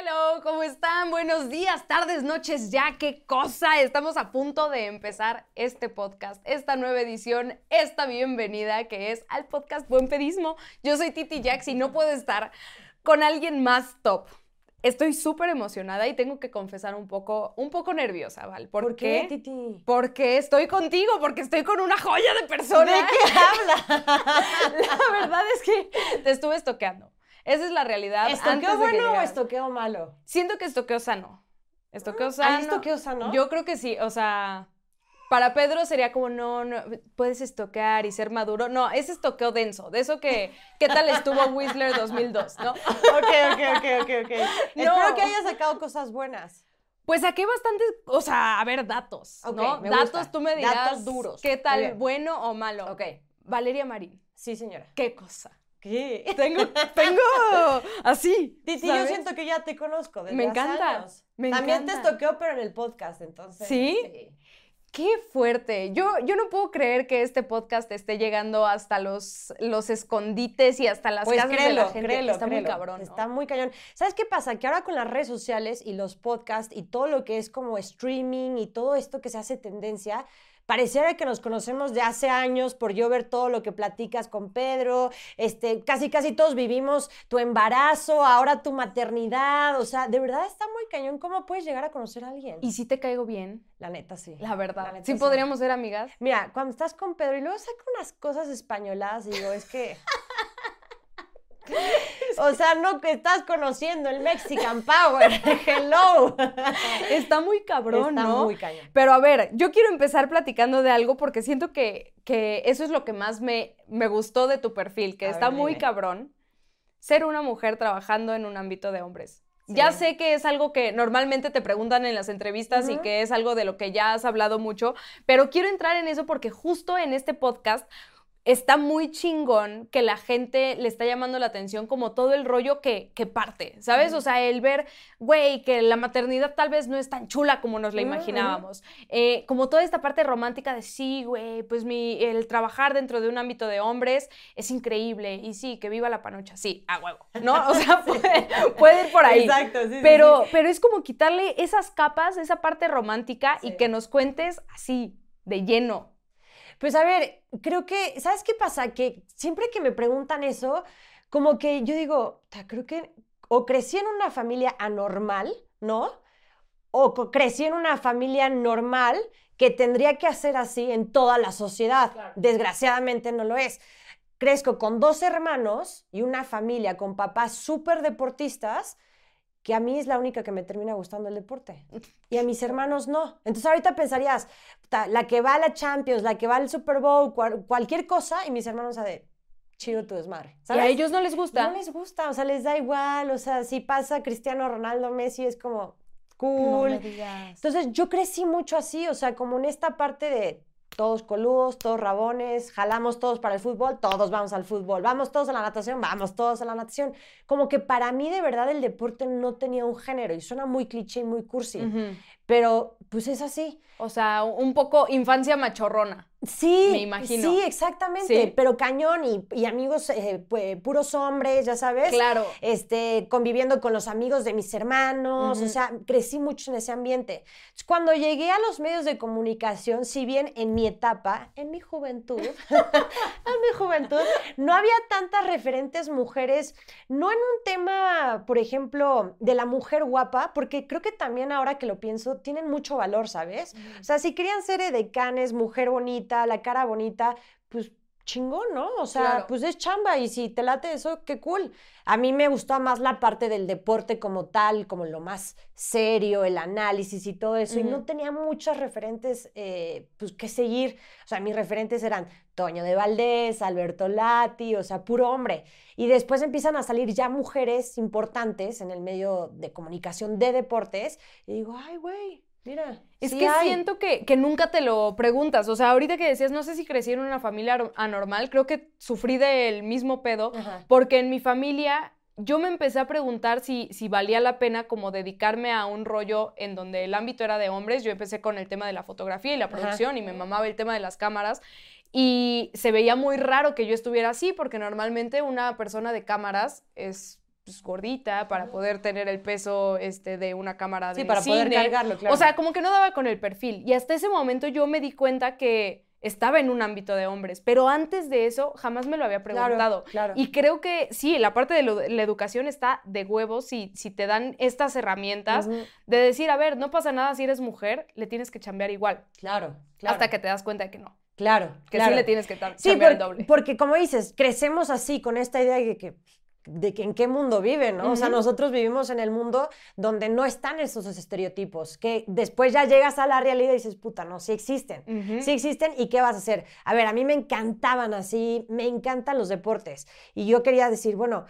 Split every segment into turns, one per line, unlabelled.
Hello, ¿cómo están? Buenos días, tardes, noches, ya, qué cosa. Estamos a punto de empezar este podcast, esta nueva edición, esta bienvenida que es al podcast Buen Pedismo. Yo soy Titi Jax y no puedo estar con alguien más top. Estoy súper emocionada y tengo que confesar un poco, un poco nerviosa, Val.
¿Por, qué, Titi?
Porque estoy contigo, porque estoy con una joya de persona.
¿De qué habla?
La verdad es que te estuve estoqueando. Esa es la realidad.
¿Estoqueo bueno o estoqueo malo?
Siento que estoqueo sano. Estoqueo
¿Hay
sano.
estoqueo sano?
Yo creo que sí, o sea, para Pedro sería como, no, no, puedes estoquear y ser maduro. No, es estoqueo denso, de eso que, ¿qué tal estuvo Whistler 2002, no?
Ok, ok, ok, ok, ok.
No.
Espero que hayas sacado cosas buenas.
Pues saqué bastantes, o sea, a ver, datos, ¿no? datos,
gusta.
tú me dirás.
Datos duros.
¿Qué tal, bueno o malo?
Ok.
Valeria Marín,
Sí, señora.
qué cosa.
¿Qué?
Tengo, tengo, así.
Titi,
¿sabes?
yo siento que ya te conozco desde
Me encanta,
años.
me
También te
encanta.
estoqueo, pero en el podcast, entonces.
¿Sí? Qué fuerte. Yo, yo no puedo creer que este podcast esté llegando hasta los, los escondites y hasta las
Pues
casas de
créelo,
la gente.
créelo,
Está
créelo.
muy cabrón. ¿no?
Está muy cañón. ¿Sabes qué pasa? Que ahora con las redes sociales y los podcasts y todo lo que es como streaming y todo esto que se hace tendencia, pareciera que nos conocemos de hace años por yo ver todo lo que platicas con Pedro, este, casi casi todos vivimos tu embarazo, ahora tu maternidad, o sea, de verdad está muy cañón cómo puedes llegar a conocer a alguien.
Y si te caigo bien,
la neta sí.
la verdad.
La neta
sí
sí.
podríamos ser amigas.
Mira, cuando estás con Pedro y luego saca unas cosas españoladas, digo, es que. O sea, no que estás conociendo el Mexican Power. Hello.
Está muy cabrón,
Está
¿no?
muy cañón.
Pero a ver, yo quiero empezar platicando de algo porque siento que, que eso es lo que más me, me gustó de tu perfil, que
A
está
ver,
muy
dime.
cabrón ser una mujer trabajando en un ámbito de hombres.
Sí.
Ya sé que es algo que normalmente te preguntan en las entrevistas y que es algo de lo que ya has hablado mucho, pero quiero entrar en eso porque justo en este podcast está muy chingón que la gente le está llamando la atención como todo el rollo que, que parte, ¿sabes? O sea, el ver, güey, que la maternidad tal vez no es tan chula como nos la imaginábamos. Eh, como toda esta parte romántica de sí, güey, pues mi, el trabajar dentro de un ámbito de hombres es increíble y sí, que viva la panocha, sí, a huevo, ¿no? O sea, puede, puede ir por ahí.
Exacto, sí,
Pero,
sí.
pero es como quitarle esas capas, esa parte romántica y que nos cuentes así, de lleno.
Pues a ver, creo que, ¿sabes qué pasa? Que siempre que me preguntan eso, como que yo digo, "Ta, creo que o crecí en una familia anormal, ¿no? O crecí en una familia normal que tendría que hacer así en toda la sociedad.
Claro.
Desgraciadamente no lo es. Crezco con dos hermanos y una familia con papás súper deportistas que a mí es la única que me termina gustando el deporte. Y a mis hermanos no. Entonces ahorita pensarías, "Puta, la que va a la Champions, la que va al Super Bowl, cual- cualquier cosa, y mis hermanos a de chido tu desmadre.
Y
¿sabes?
a ellos no les gusta.
No les gusta, o sea, les da igual, o sea, si pasa Cristiano Ronaldo, Messi, es como
No
cool.
me digas.
Entonces yo crecí mucho así, o sea, como en esta parte de todos coludos, todos rabones, jalamos todos para el fútbol, todos vamos al fútbol, vamos todos a la natación, vamos todos a la natación. Como que para mí de verdad el deporte no tenía un género y suena muy cliché y muy cursi. Pero pues es así.
O sea, un poco infancia machorrona.
Sí,
Me imagino.
Sí, exactamente,
Sí.
pero cañón y, y amigos eh, pu- puros hombres, ya sabes.
Claro.
este, conviviendo con los amigos de mis hermanos, o sea, crecí mucho en ese ambiente. Cuando llegué a los medios de comunicación, si bien en mi etapa, en mi juventud, en mi juventud, no había tantas referentes mujeres, no en un tema, por ejemplo, de la mujer guapa, porque creo que también ahora que lo pienso, tienen mucho valor, ¿sabes? O sea, si querían ser edecanes, mujer bonita, la cara bonita, pues chingón, ¿no? O sea,
Claro.
pues es chamba y si te late eso, qué cool. A mí me gustó más la parte del deporte como tal, como lo más serio, el análisis y todo eso. Y no tenía muchas referentes eh, pues, que seguir. O sea, mis referentes eran Toño de Valdés, Alberto Lati, o sea, puro hombre. Y después empiezan a salir ya mujeres importantes en el medio de comunicación de deportes. Y digo, ay, güey, mira.
Es
sí
que
hay".
siento que, que nunca te lo preguntas. O sea, ahorita que decías, no sé si crecí en una familia anormal, creo que sufrí del mismo pedo,
Ajá.
porque en mi familia yo me empecé a preguntar si, si valía la pena como dedicarme a un rollo en donde el ámbito era de hombres. Yo empecé con el tema de la fotografía y la
Ajá.
producción y me mamaba el tema de las cámaras. Y se veía muy raro que yo estuviera así, porque normalmente una persona de cámaras es pues, gordita para poder tener el peso este, de una cámara de
Sí, para poder
cine.
cargarlo, claro.
O sea, como que no daba con el perfil. Y hasta ese momento yo me di cuenta que estaba en un ámbito de hombres, pero antes de eso jamás me lo había
Claro,
preguntado.
claro.
Y creo que sí, la parte de lo- la educación está de huevos si, si te dan estas herramientas de decir, a ver, no pasa nada si eres mujer, le tienes que chambear igual.
Claro, claro.
Hasta que te das cuenta de que no,
Claro,
que
claro.
sí le tienes que ta-
Sí, por-
doble.
porque como dices, crecemos así con esta idea de que, de que en qué mundo viven, ¿no? O sea, nosotros vivimos en el mundo donde no están esos estereotipos, que después ya llegas a la realidad y dices, puta, no, sí existen. Sí existen y qué vas a hacer. A ver, a mí me encantaban así, me encantan los deportes. Y yo quería decir, bueno,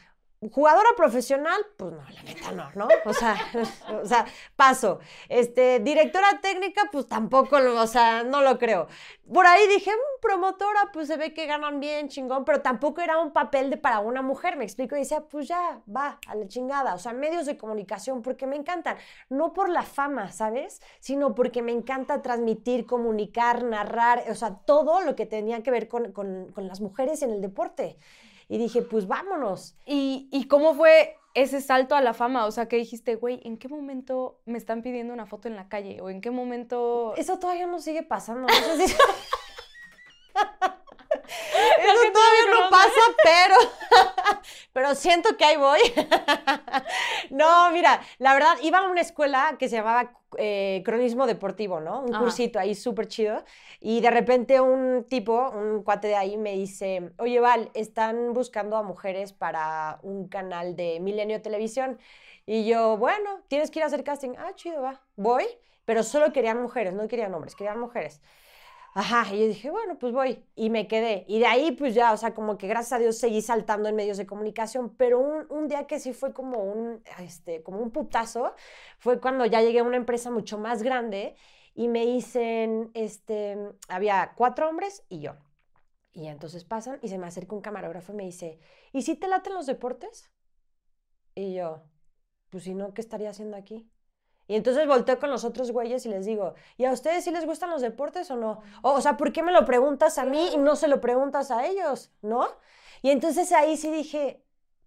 jugadora profesional, pues no, la neta no, ¿no? O sea, o sea, paso. Este, directora técnica, pues tampoco, lo- o sea, no lo creo. Por ahí dije, "Mm, promotora, pues se ve que ganan bien, chingón, pero tampoco era un papel de para una mujer, me explico, y decía, pues ya, va, a la chingada. O sea, medios de comunicación, porque me encantan. No por la fama, ¿sabes? Sino porque me encanta transmitir, comunicar, narrar, o sea, todo lo que tenía que ver con, con- con las mujeres en el deporte. Y dije, pues vámonos.
¿Y, ¿Y cómo fue ese salto a la fama? O sea, que dijiste, güey, ¿en qué momento me están pidiendo una foto en la calle? ¿O en qué momento...?
Eso todavía no sigue pasando. No sé si... Eso todavía no pasa, pero, pero siento que ahí voy. No, mira, la verdad, iba a una escuela que se llamaba eh, Cronismo Deportivo, ¿no? Un
Ajá.
cursito ahí súper chido. Y de repente un tipo, un cuate de ahí, me dice, oye, Val, están buscando a mujeres para un canal de Milenio Televisión. Y yo, bueno, tienes que ir a hacer casting. Ah, chido, va. Voy, pero solo querían mujeres, no querían hombres, querían mujeres. Ajá, y yo dije, bueno, pues voy. Y me quedé. Y de ahí, pues ya, o sea, como que gracias a Dios seguí saltando en medios de comunicación. Pero un, un día que sí fue como un, este, como un putazo, fue cuando ya llegué a una empresa mucho más grande y me dicen, este, había cuatro hombres y yo. Y entonces pasan y se me acerca un camarógrafo y me dice, ¿y si te laten los deportes? Y yo, pues si no, ¿qué estaría haciendo aquí? Y entonces volteo con los otros güeyes y les digo, ¿y a ustedes sí les gustan los deportes o no? O, o sea, ¿por qué me lo preguntas a mí y no se lo preguntas a ellos? ¿No? Y entonces ahí sí dije,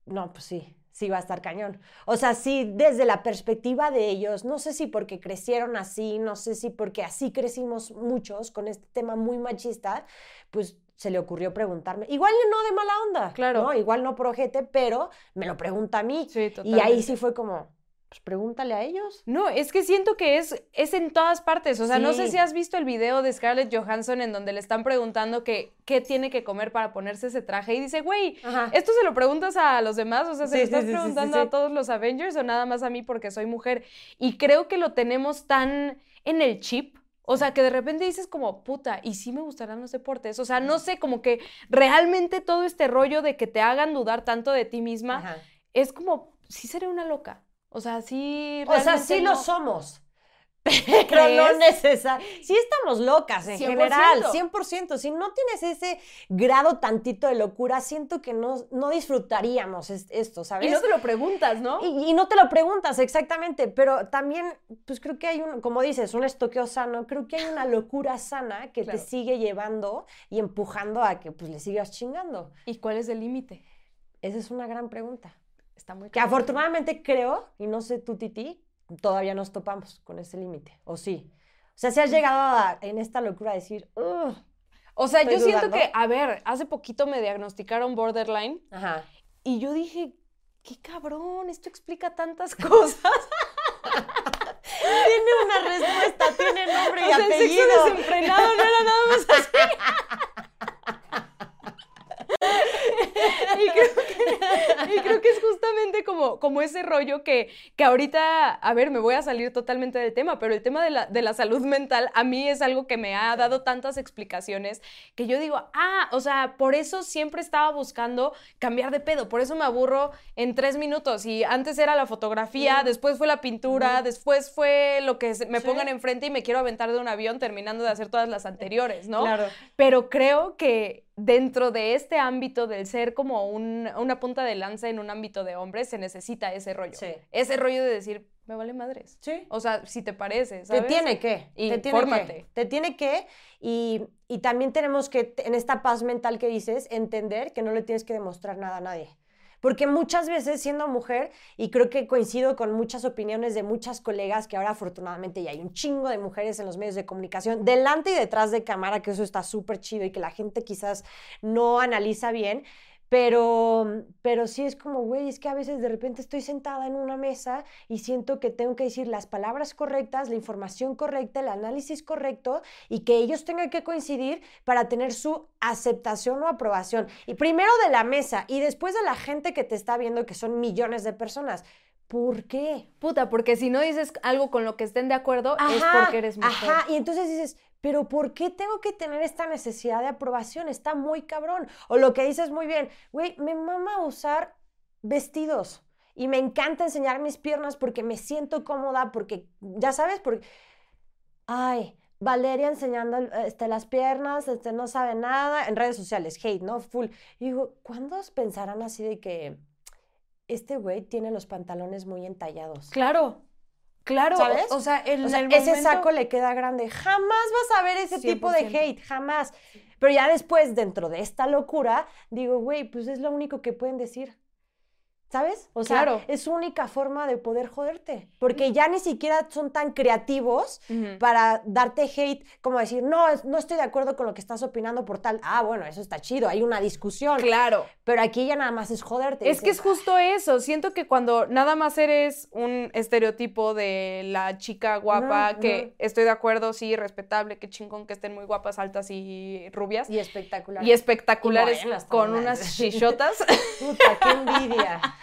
no, pues sí, sí va a estar cañón. O sea, sí, desde la perspectiva de ellos, no sé si porque crecieron así, no sé si porque así crecimos muchos con este tema muy machista, pues se le ocurrió preguntarme. Igual no de mala onda,
Claro.
¿no? Igual no por ojete, pero me lo pregunta a mí.
Sí,
Y ahí sí fue como, pues pregúntale a ellos.
No, es que siento que es, es en todas partes. O sea, no sé si has visto el video de Scarlett Johansson en donde le están preguntando que qué tiene que comer para ponerse ese traje. Y dice, güey. ¿esto se lo preguntas a los demás? O sea, ¿se
Sí,
lo estás
sí,
preguntando a todos los Avengers o nada más a mí porque soy mujer? Y creo que lo tenemos tan en el chip. O sea, que de repente dices como, puta, ¿y sí me gustarán los deportes? O sea, no sé, como que realmente todo este rollo de que te hagan dudar tanto de ti misma
Ajá.
es como, sí seré una loca. O sea, sí.
O sea, sí
no-
lo somos. Pero no necesario. Sí estamos locas en
100%.
general, 100%. Si no tienes ese grado tantito de locura, siento que no, no disfrutaríamos es- esto, ¿sabes?
Y no te lo preguntas, ¿no?
Y, y no te lo preguntas exactamente, pero también, pues creo que hay un, como dices, un estoqueo sano, creo que hay una locura sana que
Claro.
te sigue llevando y empujando a que pues le sigas chingando.
¿Y cuál es el límite?
Esa es una gran pregunta.
Está muy
Que afortunadamente creo, y no sé tú, Titi, todavía nos topamos con ese límite, ¿o sí? O sea, si has llegado a- en esta locura a decir, "Ugh".
O sea, yo siento
dudando.
que, a ver, hace poquito me diagnosticaron borderline
Ajá.
y yo dije, qué cabrón, esto explica tantas cosas.
Tiene una respuesta, tiene nombre y
o sea, el sexo
apellido.
desenfrenado no era nada más así. y, creo que, y creo que es justamente como, como ese rollo que, que ahorita, a ver, me voy a salir totalmente del tema, pero el tema de la, de la salud mental a mí es algo que me ha dado tantas explicaciones que yo digo, ah, o sea, por eso siempre estaba buscando cambiar de pedo, por eso me aburro en tres minutos y antes era la fotografía,
Ujú.
después fue la pintura,
Ujú.
después fue lo que me
Sí.
pongan enfrente y me quiero aventar de un avión terminando de hacer todas las anteriores, ¿no?
Claro.
Pero creo que dentro de este ámbito del ser como un- una punta de lanza en un ámbito de hombres, se necesita ese rollo.
Sí.
Ese rollo de decir, me vale madres.
Sí.
O sea, si te parece,
Te
¿sabes?
tiene que. te tiene que.
Infórmate.
Te tiene que. Y, y también tenemos que, en esta paz mental que dices, entender que no le tienes que demostrar nada a nadie. Porque muchas veces siendo mujer, y creo que coincido con muchas opiniones de muchas colegas, que ahora afortunadamente ya hay un chingo de mujeres en los medios de comunicación, delante y detrás de cámara, que eso está súper chido y que la gente quizás no analiza bien, pero, pero sí es como, güey, es que a veces de repente estoy sentada en una mesa y siento que tengo que decir las palabras correctas, la información correcta, el análisis correcto y que ellos tengan que coincidir para tener su aceptación o aprobación. Y primero de la mesa y después de la gente que te está viendo, que son millones de personas. ¿Por qué?
Puta, porque si no dices algo con lo que estén de acuerdo es porque eres mujer.
Ajá, y entonces dices, pero ¿por qué tengo que tener esta necesidad de aprobación? Está muy cabrón. O lo que dices muy bien, güey, me mama usar vestidos y me encanta enseñar mis piernas porque me siento cómoda, porque, ya sabes, porque, ay, Valeria enseñando este, las piernas, este, no sabe nada, en redes sociales, hate, ¿no? Full. Y digo, ¿cuándo pensarán así de que este güey tiene los pantalones muy entallados?
Claro. Claro,
¿sabes?
o sea, el,
O sea,
el
ese saco le queda grande. Jamás vas a ver ese tipo de
100%.
hate, jamás. Pero ya después, dentro de esta locura, digo, güey, pues es lo único que pueden decir. ¿Sabes? O sea,
Claro.
es su única forma de poder joderte. Porque ya ni siquiera son tan creativos para darte hate, como decir, no, no estoy de acuerdo con lo que estás opinando por tal. Ah, bueno, eso está chido, hay una discusión.
Claro.
Pero aquí ya nada más es joderte.
Es que es justo eso. Siento que cuando nada más eres un estereotipo de la chica guapa, que estoy de acuerdo, sí, respetable, qué chingón que estén muy guapas, altas y rubias.
Y espectacular.
Y espectaculares
Y morenas
con unas chichotas.
Puta, qué envidia.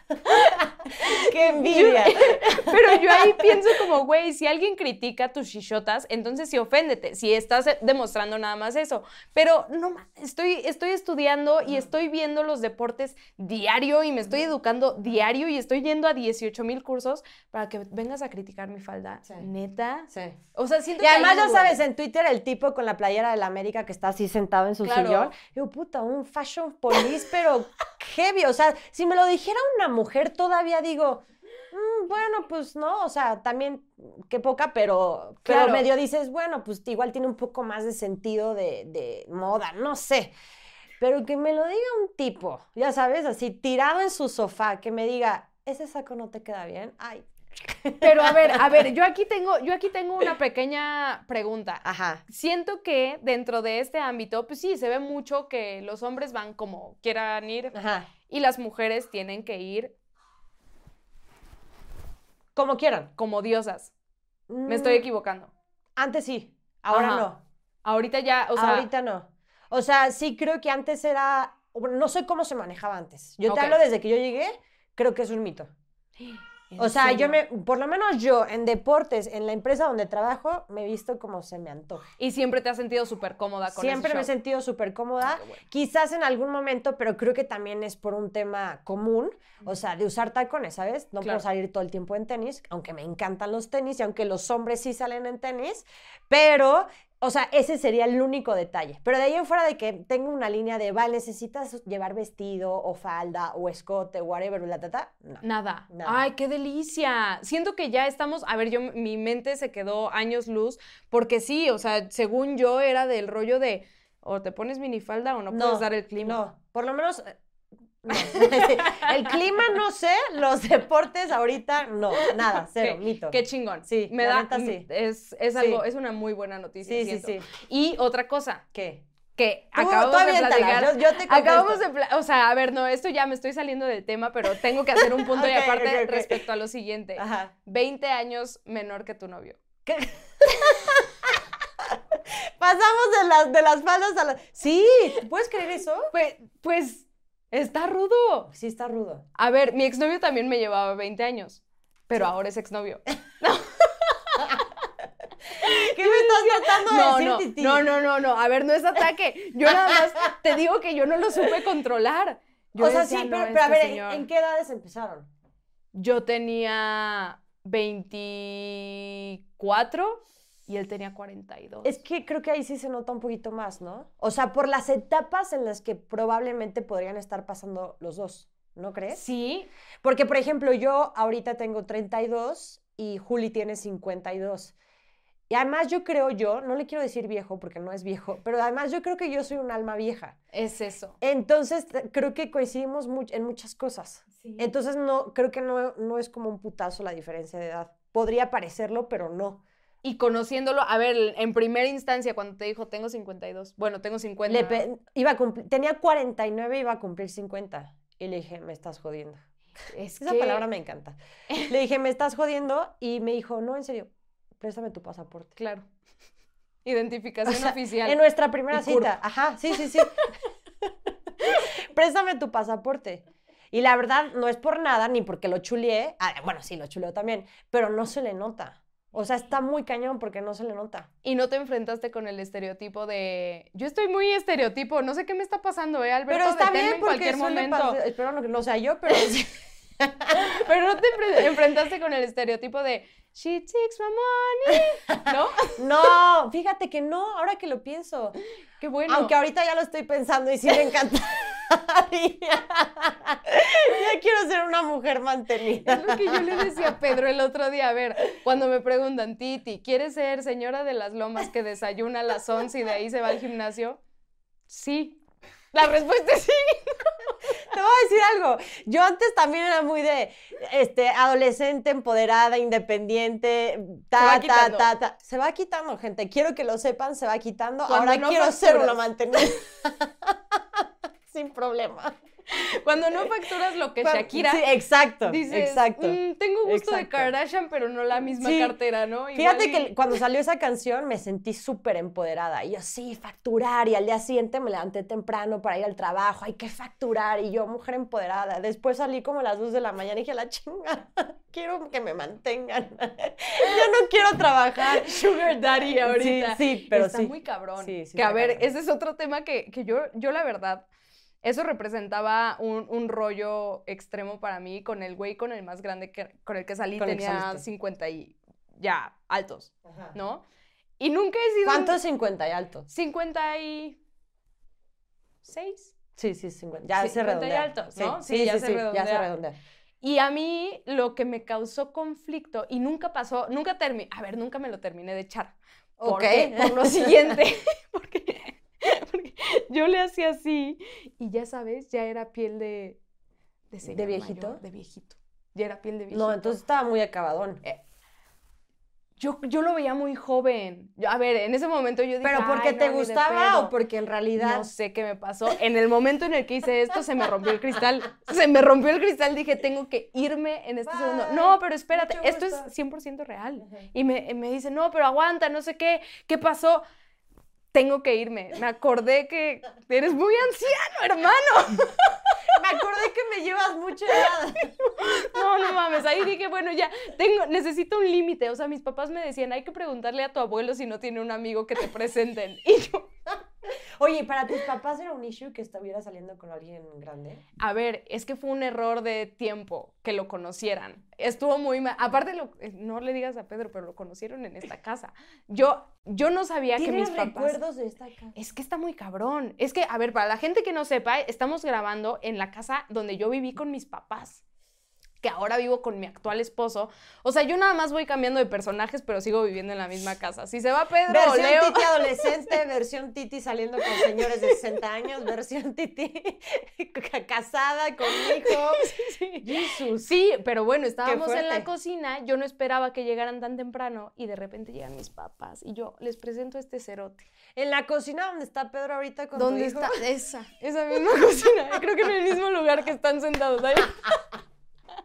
qué envidia.
Pero yo ahí pienso como, güey, si alguien critica tus chichotas, entonces sí oféndete, si estás demostrando nada más eso. Pero no, estoy, estoy estudiando y estoy viendo los deportes diario y me estoy educando diario y estoy yendo a 18 mil cursos para que vengas a criticar mi falda.
Sí.
Neta.
Sí.
O sea, siento
Y
que
además, ya sabes, en Twitter el tipo con la playera de la América que está así sentado en su
Claro.
sillón. Digo, puta, un fashion police, pero heavy. O sea, si me lo dijera una mujer, todavía digo, "Mm, bueno, pues no. O sea, también, qué poca, pero, pero
Claro.
medio dices, bueno, pues igual tiene un poco más de sentido de, de moda, no sé. Pero que me lo diga un tipo, ya sabes, así tirado en su sofá, que me diga, ese saco no te queda bien. Ay.
Pero a ver, a ver, yo aquí tengo, yo aquí tengo una pequeña pregunta.
Ajá.
Siento que dentro de este ámbito, pues sí, se ve mucho que los hombres van como quieran ir
Ajá.
Y las mujeres tienen que ir
Como quieran.
como diosas. Me estoy
Mm,
equivocando.
Antes sí, ahora
Ajá.
no.
Ahorita ya, o sea,
Ahorita no. O sea, sí creo que antes era. No sé cómo se manejaba antes. Yo te hablo desde que yo llegué, creo que es un mito.
¿en
O sea, yo me, por lo menos yo, en deportes, en la empresa donde trabajo, me he visto como se me antoja.
Y siempre te has sentido súper cómoda con
Siempre
ese
me he sentido súper cómoda.
Ah, bueno.
Quizás en algún momento, pero creo que también es por un tema común, o sea, de usar tacones, ¿sabes? No
Claro.
puedo salir todo el tiempo en tenis, aunque me encantan los tenis y aunque los hombres sí salen en tenis, pero, o sea, ese sería el único detalle. Pero de ahí en fuera de que tengo una línea de, vale, necesitas llevar vestido o falda o escote, whatever, la tata, no.
Nada.
Nada.
Ay, qué delicia. Siento que ya estamos, a ver, yo mi mente se quedó años luz porque sí, o sea, según yo era del rollo de o te pones minifalda o no, puedes dar el clima.
No, por lo menos. el clima no sé, los deportes ahorita no, nada, cero, mito.
Qué chingón.
Sí,
me da
sí.
es, es
Sí.
algo, es una muy buena noticia.
Sí, sí,
siento.
sí.
Y otra cosa
¿Qué?
que
Tú-
acabamos
tú
de platicar.
yo- yo te
acabamos de, o sea, a ver, no, esto ya me estoy saliendo del tema, pero tengo que hacer un punto y aparte respecto a lo siguiente.
Ajá.
20 años menor que tu novio.
¿Qué? Pasamos de las, de las faldas a las. Sí, ¿puedes creer eso?
Pues, pues está rudo.
Sí, está rudo.
A ver, mi exnovio también me llevaba 20 años, pero ahora es exnovio.
¿Qué me estás tratando de
No,
decir,
no,
Titi?
no, no, no, no. A ver, no es ataque. Yo nada más te digo que yo no lo supe controlar. Yo
o sea,
decía,
sí,
"No,
pero, a
este
ver, ¿en-
señor".
¿en qué edades empezaron?
Yo tenía 24 y él tenía 42.
Es que creo que ahí sí se nota un poquito más, ¿no? O sea, por las etapas en las que probablemente podrían estar pasando los dos, ¿no crees?
Sí,
Porque, por ejemplo, yo ahorita tengo 32 y Juli tiene 52. Y además yo creo yo, no le quiero decir viejo porque no es viejo, pero además yo creo que yo soy un alma vieja.
Es eso.
Entonces creo que coincidimos much- en muchas cosas.
Sí.
Entonces no, creo que no, no es como un putazo la diferencia de edad. Podría parecerlo, pero no.
Y conociéndolo, a ver, en primera instancia, cuando te dijo, tengo 52, bueno, tengo 50.
Le pe- iba a cumplir, tenía 49 y iba a cumplir 50. Y le dije, me estás jodiendo.
es
Esa
que-
palabra me encanta. Le dije, me estás jodiendo. Y me dijo, no, en serio, préstame tu pasaporte.
Claro. Identificación
O sea,
oficial.
En nuestra primera cita. Ajá, sí, sí, sí. Préstame tu pasaporte. Y la verdad, no es por nada, ni porque lo chuleé. Ah, bueno, sí, lo chuleó también, pero no se le nota. O sea, está muy cañón porque no se le nota.
Y no te enfrentaste con el estereotipo de. Yo estoy muy estereotipo, no sé qué me está pasando, ¿eh, Alberto?
Pero está bien
en
porque
cualquier momento.
pasar- Espero no, que no sea yo, pero.
Pero no te enfre- enfrentaste con el estereotipo de. She takes my money. ¿No?
No, fíjate que no, ahora que lo pienso.
Qué bueno.
Aunque ahorita ya lo estoy pensando y sí me encanta. ya quiero ser una mujer mantenida.
Es lo que yo le decía a Pedro el otro día. A ver, cuando me preguntan, Titi, ¿quieres ser señora de las lomas que desayuna a las 11 y de ahí se va al gimnasio? Sí. La respuesta es sí.
Te voy a decir algo. Yo antes también era muy de este, adolescente, empoderada, independiente, ta,
va
ta, ta, ta. Se va quitando, gente. Quiero que lo sepan, se va quitando.
Cuando
Ahora
no
quiero ser
facturas.
una mantenida. Sin problema.
Cuando no facturas lo que Shakira
Sí, exacto.
dices,
exacto.
"Mm, tengo gusto de. Kardashian, pero no la misma
Sí.
cartera, ¿no?
Fíjate
y-
que cuando salió esa canción me sentí súper empoderada. Y yo, sí, facturar. Y al día siguiente me levanté temprano para ir al trabajo. Hay que facturar. Y yo, mujer empoderada. Después salí como a las 2 de la mañana y dije, la chinga, quiero que me mantengan. yo no quiero trabajar.
Sugar Daddy ahorita.
Sí, sí, pero
está
sí.
muy cabrón.
Sí, sí
que a ver,
cabrón.
ese es otro tema que, que yo, yo la verdad, eso representaba un, un rollo extremo para mí con el güey con el más grande que, con el que salí,
Con
tenía
saliste.
50 y ya altos,
Ajá.
¿no? Y nunca he sido...
¿Cuánto es 50 y alto?
56.
Sí, sí, 50. Ya
Sí,
se
50 y
redondea.
altos,
Sí,
¿no?
Sí,
Sí, ya
sí,
se
sí, ya se
redondea.
redondea.
Y a mí lo que me causó conflicto, y nunca pasó, nunca terminé, a ver, nunca me lo terminé de echar. ¿Por
Ok.
qué? Por lo siguiente, porque, porque yo le hacía así y ya sabes, ya era piel de... ¿De, señor
viejito?
mayor, de viejito. Ya era piel de viejito.
No, entonces estaba muy acabadón.
Yo, yo lo veía muy joven. Yo- a ver, en ese momento yo dije...
¿Pero porque
"Ay,
te
no, de
gustaba
pedo".
o porque en realidad...
No sé qué me pasó. En el momento en el que hice esto, se me rompió el cristal. Se me rompió el cristal. Dije, tengo que irme en este segundo.
Bye.
No, pero espérate, esto es
gusto.
100% real.
Ajá.
Y me, me dice, no, pero aguanta, no sé qué. ¿Qué pasó? Tengo que irme. Me acordé que eres muy anciano, hermano.
Me acordé que me llevas mucha edad.
No, no mames. Ahí dije, bueno, ya, tengo, necesito un límite. O sea, mis papás me decían, hay que preguntarle a tu abuelo si no tiene un amigo que te presenten. Y yo,
Oye, ¿para tus papás era un issue que estuviera saliendo con alguien grande?
A ver, es que fue un error de tiempo que lo conocieran. Estuvo muy mal. Aparte, lo- eh, no le digas a Pedro, pero lo conocieron en esta casa. Yo, yo no sabía que mis
¿Tienes
papás.
recuerdos de esta casa?
Es que está muy cabrón. Es que, a ver, para la gente que no sepa, estamos grabando en la casa donde yo viví con mis papás. Que ahora vivo con mi actual esposo. O sea, yo nada más voy cambiando de personajes, pero sigo viviendo en la misma casa. Si se va Pedro o
Versión
Leo.
Titi adolescente, versión Titi saliendo con señores de 60 años, versión Titi ca- casada con hijo.
Sí.
Jesús.
Sí, pero bueno, estábamos en la cocina, yo no esperaba que llegaran tan temprano y de repente llegan mis papás y yo les presento este cerote.
En la cocina donde está Pedro ahorita con
¿Dónde
tu hijo.
está? Esa, esa misma cocina. Creo que en el mismo lugar que están sentados ahí.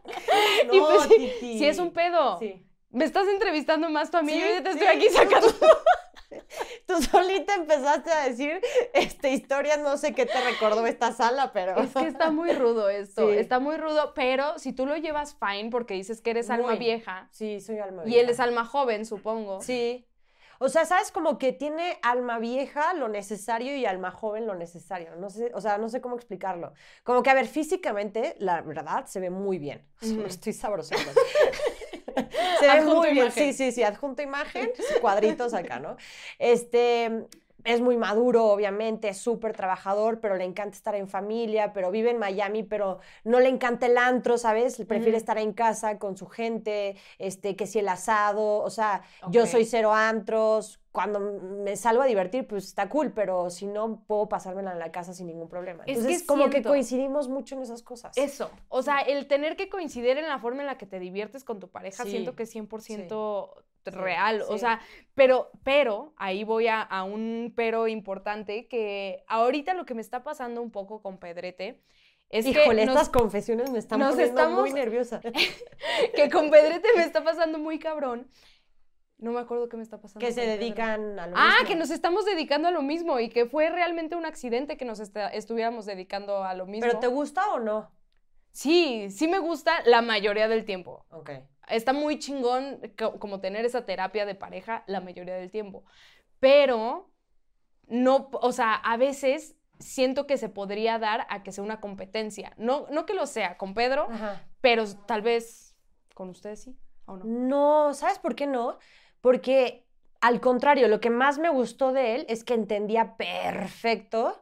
No,
y pues, sí, es un pedo.
Sí.
Me estás entrevistando más tú a mí,
Sí,
yo te estoy aquí sacando.
Tú solita empezaste a decir este, historias, no sé qué te recordó esta sala, pero...
Es que está muy rudo esto,
Sí.
está muy rudo, pero si tú lo llevas fine porque dices que eres alma vieja
Sí, soy alma
y
vieja.
él es alma joven, supongo.
Sí. O sea, ¿sabes? Como que tiene alma vieja lo necesario y alma joven lo necesario. No sé, o sea, no sé cómo explicarlo. Como que, a ver, físicamente, la verdad, se ve muy bien. O sea, estoy sabrosando. se ve
Adjunto
muy bien.
imagen.
Sí, sí, sí. Adjunto imagen, cuadritos acá, ¿no? Este, es muy maduro, obviamente, es súper trabajador, pero le encanta estar en familia, pero vive en Miami, pero no le encanta el antro, ¿sabes? Prefiere estar en casa con su gente, este, que si el asado, o sea, yo soy cero antros, cuando me salgo a divertir, pues está cool, pero si no, puedo pasármela en la casa sin ningún problema. Entonces, es como que coincidimos mucho en esas cosas.
Eso, o sea, el tener que coincidir en la forma en la que te diviertes con tu pareja, siento que es 100% real, o sea, pero, pero, ahí voy a, un pero importante, que ahorita lo que me está pasando un poco con Pedrete, es
Híjole, estas confesiones me están poniendo muy nerviosa.
que con Pedrete me está pasando muy cabrón, no me acuerdo qué me está pasando.
Que se dedican a lo
ah, mismo. Ah, que nos estamos dedicando a lo mismo y que fue realmente un accidente que nos estuviéramos dedicando a lo mismo.
¿Pero te gusta o no?
Sí, sí me gusta la mayoría del tiempo.
Ok.
Está muy chingón como tener esa terapia de pareja la mayoría del tiempo. Pero no, o sea, a veces siento que se podría dar a que sea una competencia. No, no que lo sea con Pedro, pero tal vez con ustedes sí, ¿o no?
No, ¿sabes por qué no? Porque al contrario, lo que más me gustó de él es que entendía perfecto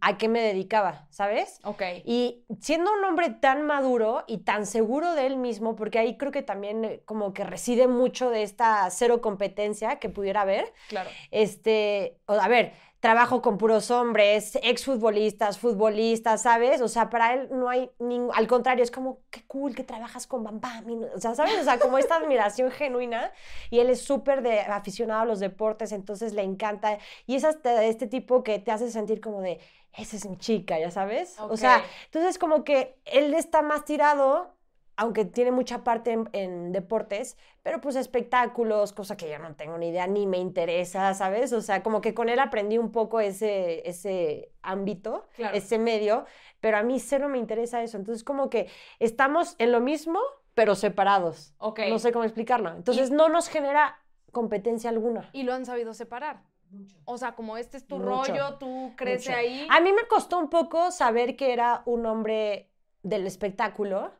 a qué me dedicaba, ¿sabes?
Ok.
Y siendo un hombre tan maduro y tan seguro de él mismo, porque ahí creo que también eh, como que reside mucho de esta cero competencia que pudiera haber.
Claro.
Este, a ver, trabajo con puros hombres, exfutbolistas, futbolistas, ¿sabes? O sea, para él no hay ningún, al contrario, es como, qué cool que trabajas con Bam Bam, o sea, ¿sabes? O sea, como esta admiración genuina y él es súper aficionado a los deportes, entonces le encanta y es hasta este tipo que te hace sentir como de, esa es mi chica, ya sabes? O sea, entonces como que él está más tirado aunque tiene mucha parte en, deportes, pero pues espectáculos, cosa que yo no tengo ni idea, ni me interesa, ¿sabes? O sea, como que con él aprendí un poco ese, ese ámbito, ese medio, pero a mí cero me interesa eso. Entonces, como que estamos en lo mismo, pero separados.
Ok.
No sé cómo explicarlo. Entonces, no nos genera competencia alguna.
Y lo han sabido separar. Mucho. O sea, como este es tu rollo, tú creces ahí.
A mí me costó un poco saber que era un hombre del espectáculo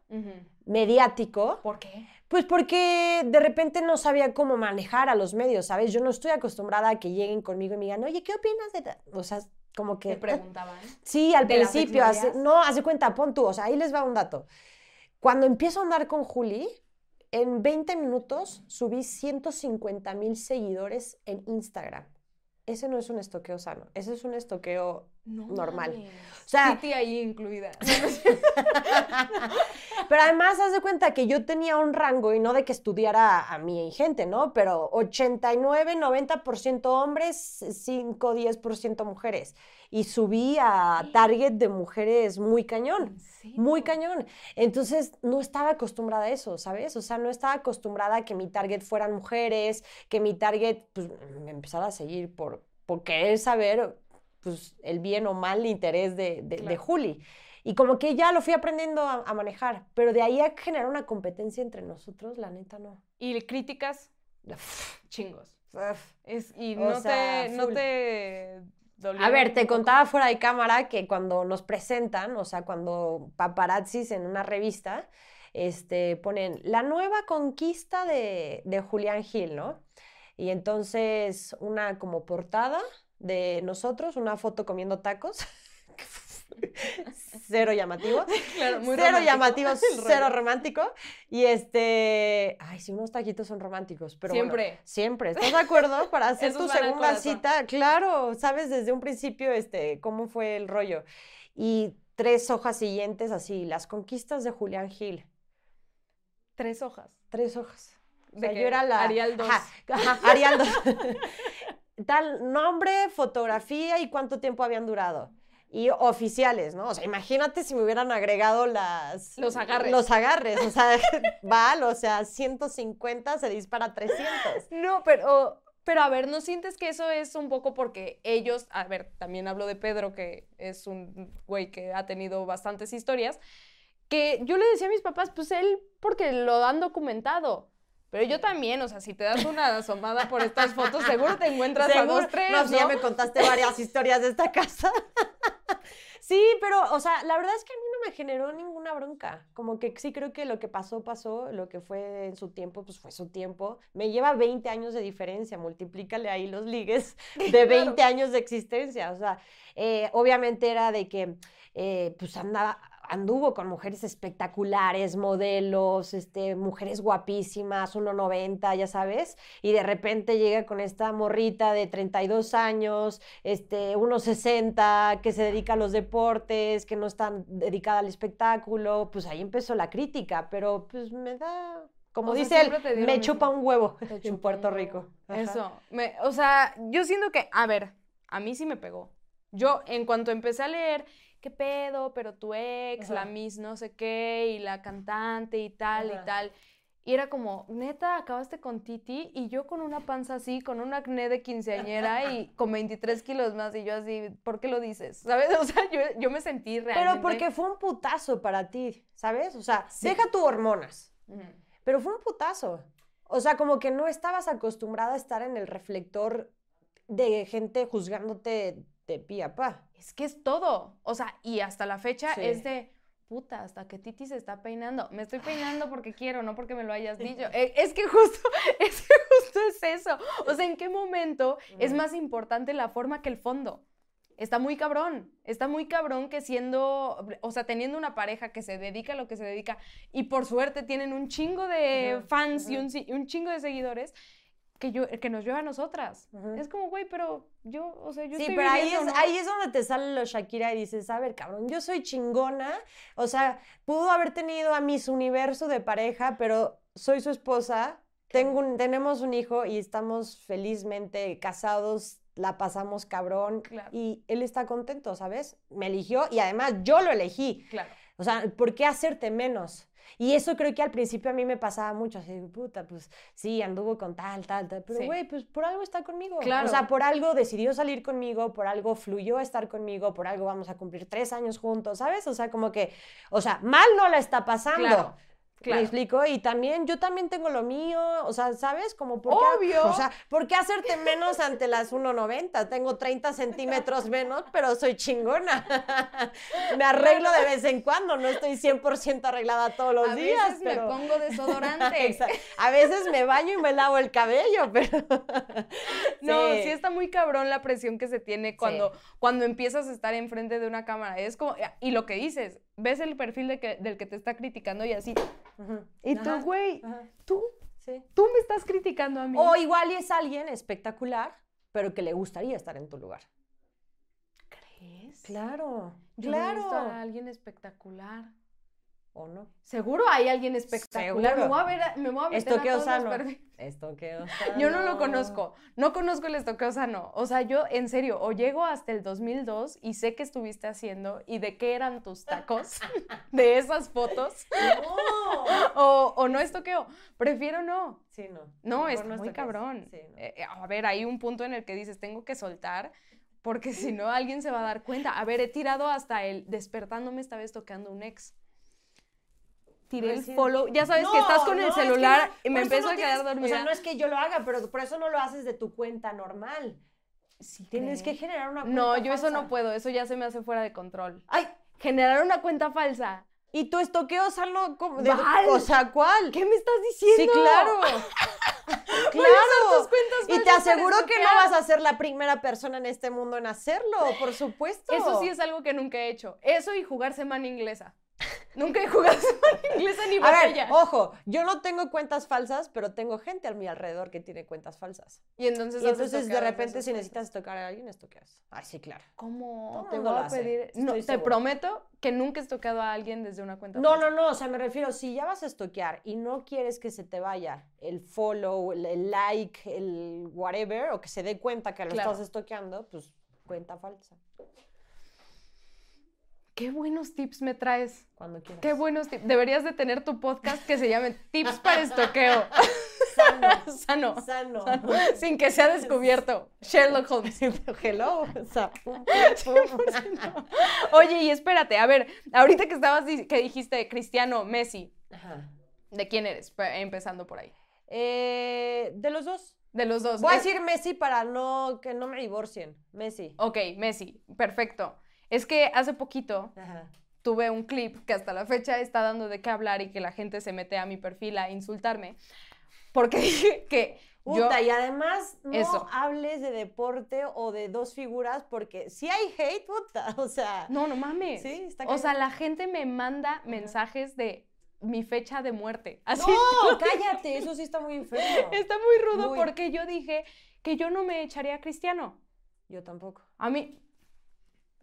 mediático.
¿Por qué?
Pues porque de repente no sabía cómo manejar a los medios, ¿sabes? Yo no estoy acostumbrada a que lleguen conmigo y me digan, oye, ¿qué opinas de...? O sea, como que...
¿Te preguntaban?
Sí, al principio. no, hace cuenta, pon tú, o sea, ahí les va un dato. Cuando empiezo a andar con Juli, en 20 minutos subí 150 mil seguidores en Instagram ese no es un estoqueo sano, ese es un estoqueo normal.
O sea, Titi ahí incluida.
Pero además, haz de cuenta que yo tenía un rango y no de que estudiara a mi gente, ¿no? Pero 89, 90% hombres, 5, 10% mujeres. Y subí a target de mujeres muy cañón, muy cañón. Entonces, no estaba acostumbrada a eso, ¿sabes? O sea, no estaba acostumbrada a que mi target fueran mujeres, que mi target, pues, me empezara a seguir por, por querer saber, pues, el bien o mal interés de, de, Juli. Y como que ya lo fui aprendiendo a, manejar, pero de ahí a generar una competencia entre nosotros, la neta no.
¿Y críticas? Chingos. Es, y no, te, no te
a ver, te contaba fuera de cámara que cuando nos presentan, o sea, cuando paparazzis en una revista, este, ponen la nueva conquista de, de Julián Gil, ¿no? Y entonces una como portada de nosotros, una foto comiendo tacos. cero llamativo.
Claro, muy
cero llamativo, cero romántico. Y este, ay, sí, unos taquitos son románticos, pero
siempre.
siempre. ¿Estás de acuerdo para hacer tu segunda cita? Claro, sabes desde un principio este cómo fue el rollo. Y tres hojas siguientes así, las conquistas de Julián Gil.
Tres hojas.
Tres hojas.
De yo era la Arial 2.
Ajá, Arial 2. Tal nombre, fotografía y cuánto tiempo habían durado y oficiales, ¿no? O sea, imagínate si me hubieran agregado las...
Los agarres.
Los agarres, o sea, vale, o sea, 150 se dispara 300.
No, pero, pero a ver, ¿no sientes que eso es un poco porque ellos, a ver, también hablo de Pedro, que es un güey que ha tenido bastantes historias, que yo le decía a mis papás, pues él, porque lo han documentado. Pero yo también, o sea, si te das una asomada por estas fotos, seguro te encuentras a dos, tres,
no, me contaste varias historias de esta casa. sí, pero, o sea, la verdad es que a mí no me generó ninguna bronca. Como que sí creo que lo que pasó, pasó. Lo que fue en su tiempo, pues fue su tiempo. Me lleva 20 años de diferencia. Multiplícale ahí los ligues de 20 años de existencia. O sea, eh, obviamente era de que, eh, pues andaba, anduvo con mujeres espectaculares, modelos, este, mujeres guapísimas, 1,90, ya sabes, y de repente llega con esta morrita de 32 años, este, 1,60, que se dedica a los deportes, que no está dedicada al espectáculo, pues ahí empezó la crítica, pero pues me da... Como dice él, me chupa un huevo en Puerto Rico.
Eso, me, o sea, yo siento que, a ver, a mí sí me pegó. Yo, en cuanto empecé a leer ¿qué pedo? Pero tu ex, la Miss no sé qué, y la cantante y tal y tal. Y era como, neta, acabaste con Titi y yo con una panza así, con un acné de quinceañera y con 23 kilos más. Y yo así, ¿por qué lo dices? ¿Sabes? O sea, yo, me sentí realmente...
Pero porque fue un putazo para ti, ¿sabes? O sea, deja tus hormonas. Pero fue un putazo. O sea, como que no estabas acostumbrada a estar en el reflector de gente juzgándote de pie pa.
Es que es todo. O sea, y hasta la fecha es de puta, hasta que Titi se está peinando. Me estoy peinando porque quiero, no porque me lo hayas dicho. Eh, es que justo, es que justo es eso. O sea, ¿en qué momento es más importante la forma que el fondo? Está muy cabrón, está muy cabrón que siendo, o sea, teniendo una pareja que se dedica a lo que se dedica y por suerte tienen un chingo de fans y un, un chingo de seguidores, que, yo, que nos lleva a nosotras. Es como, güey, pero yo, o sea, yo
Sí, pero ahí, es, ahí es donde te sale lo Shakira y dices, a ver, cabrón, yo soy chingona. O sea, pudo haber tenido a Miss Universo de pareja, pero soy su esposa. Tengo tenemos un hijo y estamos felizmente casados, la pasamos cabrón. Y él está contento, ¿sabes? Me eligió y además yo lo elegí.
Claro.
O sea, ¿por qué hacerte menos? Y eso creo que al principio a mí me pasaba mucho, así, puta, pues sí, anduvo con tal, tal, tal, pero güey, pues por algo está conmigo. Claro. O sea, por algo decidió salir conmigo, por algo fluyó a estar conmigo, por algo vamos a cumplir tres años juntos, ¿sabes? O sea, como que, o sea, mal no la está pasando. Claro. Claro. ¿Me explico? Y también, yo también tengo lo mío, o sea, ¿sabes? Como por
Obvio.
O sea, ¿por qué hacerte menos ante las 1.90? Tengo 30 centímetros menos, pero soy chingona. me arreglo de vez en cuando, no estoy 100% arreglada todos los días.
A veces me pongo desodorante.
a veces me baño y me lavo el cabello, pero...
no, sí. está muy cabrón la presión que se tiene cuando, cuando empiezas a estar enfrente de una cámara. Es como, y lo que dices, ves el perfil de que, del que te está criticando y así. Y tú, güey, tú, tú me estás criticando a mí.
O igual es alguien espectacular, pero que le gustaría estar en tu lugar.
¿Crees?
Claro,
Yo
claro.
a alguien espectacular.
¿O no?
Seguro hay alguien espectacular. Me voy a ver, me voy a meter
Estoqueo
a todos
sano.
los
Estoqueo sano.
Yo no lo conozco. No conozco el estoqueo sano. O sea, yo, en serio, o llego hasta el 2002 y sé qué estuviste haciendo y de qué eran tus tacos de esas fotos.
No.
o, o no estoqueo. Prefiero no.
Sí, no.
No, es
no
muy cabrón.
Sí, no.
Eh, a ver, hay un punto en el que dices, tengo que soltar. Porque si no, alguien se va a dar cuenta. A ver, he tirado hasta el despertándome esta vez tocando un ex. Tiré el follow. Ya sabes que
No,
estás con
no,
el
es que
celular
no,
y me
eso
empiezo a quedar dormida.
O sea, no es que yo lo haga, pero por eso no lo haces de tu cuenta normal.
Sí
Tienes que
crees.
generar una cuenta
No, yo eso
falsa.
no puedo. Eso ya se me hace fuera de control.
Ay,
Generar una cuenta falsa.
¿y tu estoqueo sano? ¿cómo? De-
Val.
O sea, ¿cuál?
¿Qué me estás diciendo?
Sí, claro. Claro.
tus
Y te aseguro que no vas a ser la primera persona en este mundo en hacerlo, por supuesto.
Eso sí es algo que nunca he hecho. Eso y jugar semana inglesa. Nunca he jugado semana inglesa ni
A ver, ojo, yo no tengo cuentas falsas, pero tengo gente a mi alrededor que tiene cuentas falsas.
y entonces,
Y entonces de
estoqueado
repente si necesitas tocar a alguien, estoqueas. Ay, sí, claro.
¿Cómo te voy a pedir? No, te
segura.
prometo que nunca he tocado a alguien desde una cuenta
No,
falsa.
no, no, o sea, me refiero, si ya vas a estoquear y no quieres que se te vaya el follow, el, el like, el whatever, o que se dé cuenta que lo
Claro.
estás estoqueando, pues cuenta falsa,
Qué buenos tips me traes.
cuando quieras.
Qué buenos tips. Deberías de tener tu podcast que se llame Tips para estoqueo.
Sano,
Sano.
sano.
Sano. Sin que sea descubierto. Sherlock Holmes.
Hello.
Oye, y espérate, a ver, ahorita que estabas que dijiste Cristiano, Messi,
Ajá.
¿de quién eres? Pe- Empezando por ahí.
Eh, de los dos.
De los dos.
Voy a decir Messi para no que no me divorcien. Messi.
Ok, Messi, perfecto. Es que hace poquito
Ajá.
tuve un clip que hasta la fecha está dando de qué hablar y que la gente se mete a mi perfil a insultarme, porque dije que yo...
Puta, y además no
Eso.
hables de deporte o de dos figuras porque si hay hate, puta, o sea...
No, no mames.
Sí, está
o sea, la gente me manda mensajes de mi fecha de muerte. Así
No, cállate, eso sí está muy enfermo.
Está muy rudo
Muy.
porque yo dije que yo no me echaría a Cristiano.
Yo tampoco.
A mí.